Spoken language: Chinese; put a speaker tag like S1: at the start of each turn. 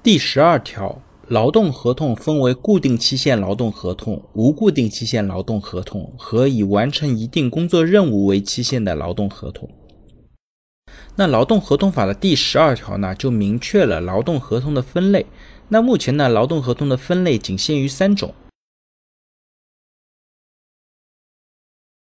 S1: 第十二条劳动合同分为固定期限劳动合同无固定期限劳动合同和以完成一定工作任务为期限的劳动合同。那劳动合同法的第十二条呢就明确了劳动合同的分类。那目前呢劳动合同的分类仅限于三种。